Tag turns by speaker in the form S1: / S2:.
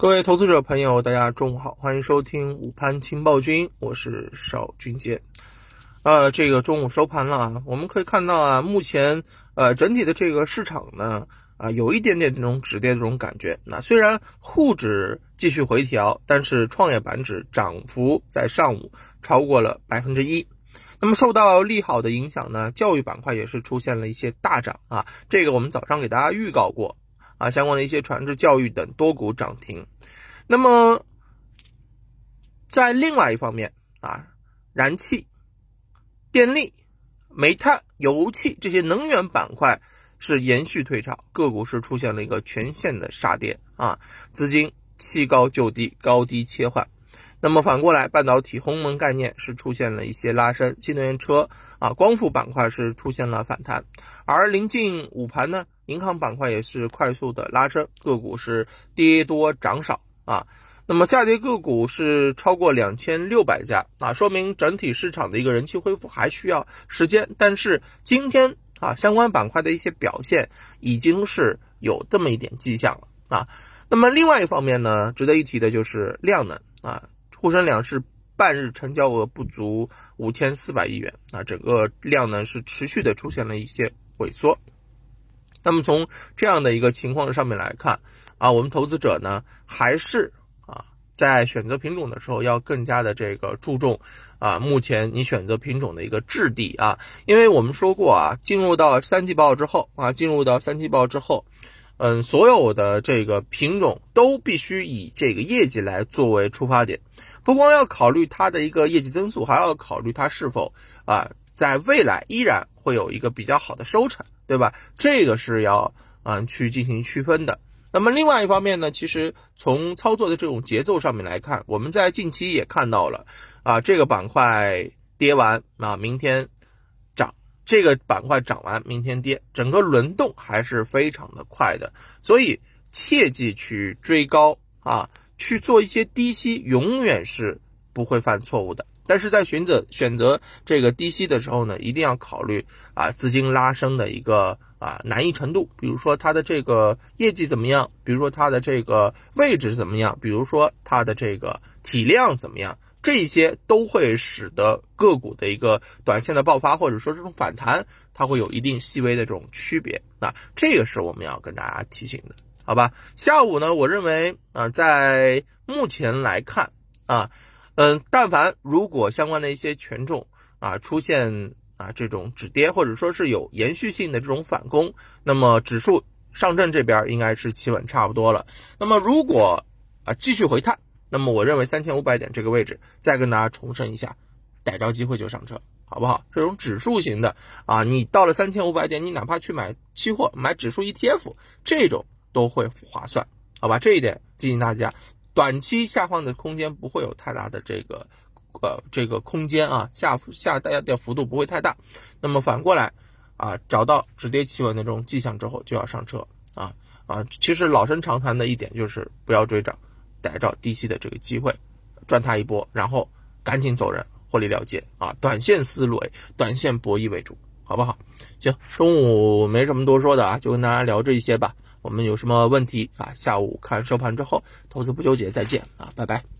S1: 各位投资者朋友，大家中午好，欢迎收听午盘情报君，我是邵军杰。呃，这个中午收盘了啊，我们可以看到啊，目前呃整体的这个市场呢啊有一点点这种止跌的这种感觉。那虽然沪指继续回调，但是创业板指涨幅在上午超过了百分之一。那么受到利好的影响呢，教育板块也是出现了一些大涨啊。这个我们早上给大家预告过。啊，相关的一些传智教育等多股涨停。那么，在另外一方面啊，燃气、电力、煤炭、油气这些能源板块是延续退潮，个股是出现了一个全线的杀跌啊，资金弃高就低，高低切换。那么反过来，半导体、鸿蒙概念是出现了一些拉升，新能源车啊、光伏板块是出现了反弹，而临近午盘呢，银行板块也是快速的拉升，个股是跌多涨少啊。那么下跌个股是超过两千六百家啊，说明整体市场的一个人气恢复还需要时间。但是今天啊，相关板块的一些表现已经是有这么一点迹象了啊。那么另外一方面呢，值得一提的就是量能啊。沪深两市半日成交额不足五千四百亿元啊，整个量能是持续的出现了一些萎缩。那么从这样的一个情况上面来看啊，我们投资者呢还是啊在选择品种的时候要更加的这个注重啊，目前你选择品种的一个质地啊，因为我们说过啊，进入到三季报之后啊，进入到三季报之后。嗯，所有的这个品种都必须以这个业绩来作为出发点，不光要考虑它的一个业绩增速，还要考虑它是否啊在未来依然会有一个比较好的收成，对吧？这个是要嗯去进行区分的。那么另外一方面呢，其实从操作的这种节奏上面来看，我们在近期也看到了啊这个板块跌完啊，明天涨。这个板块涨完，明天跌，整个轮动还是非常的快的，所以切记去追高啊，去做一些低吸，永远是不会犯错误的。但是在选择选择这个低吸的时候呢，一定要考虑啊资金拉升的一个啊难易程度，比如说它的这个业绩怎么样，比如说它的这个位置怎么样，比如说它的这个体量怎么样。这些都会使得个股的一个短线的爆发，或者说这种反弹，它会有一定细微的这种区别啊，这个是我们要跟大家提醒的，好吧？下午呢，我认为啊，在目前来看啊，嗯，但凡如果相关的一些权重啊出现啊这种止跌，或者说是有延续性的这种反攻，那么指数上证这边应该是企稳差不多了。那么如果啊继续回探。那么我认为三千五百点这个位置，再跟大家重申一下，逮着机会就上车，好不好？这种指数型的啊，你到了三千五百点，你哪怕去买期货、买指数 ETF，这种都会划算，好吧？这一点提醒大家，短期下方的空间不会有太大的这个呃这个空间啊，下下大家的幅度不会太大。那么反过来啊，找到止跌企稳的这种迹象之后，就要上车啊啊！其实老生常谈的一点就是不要追涨。逮着低吸的这个机会，赚它一波，然后赶紧走人，获利了结啊！短线思路，短线博弈为主，好不好？行，中午没什么多说的啊，就跟大家聊这一些吧。我们有什么问题啊？下午看收盘之后，投资不纠结，再见啊，拜拜。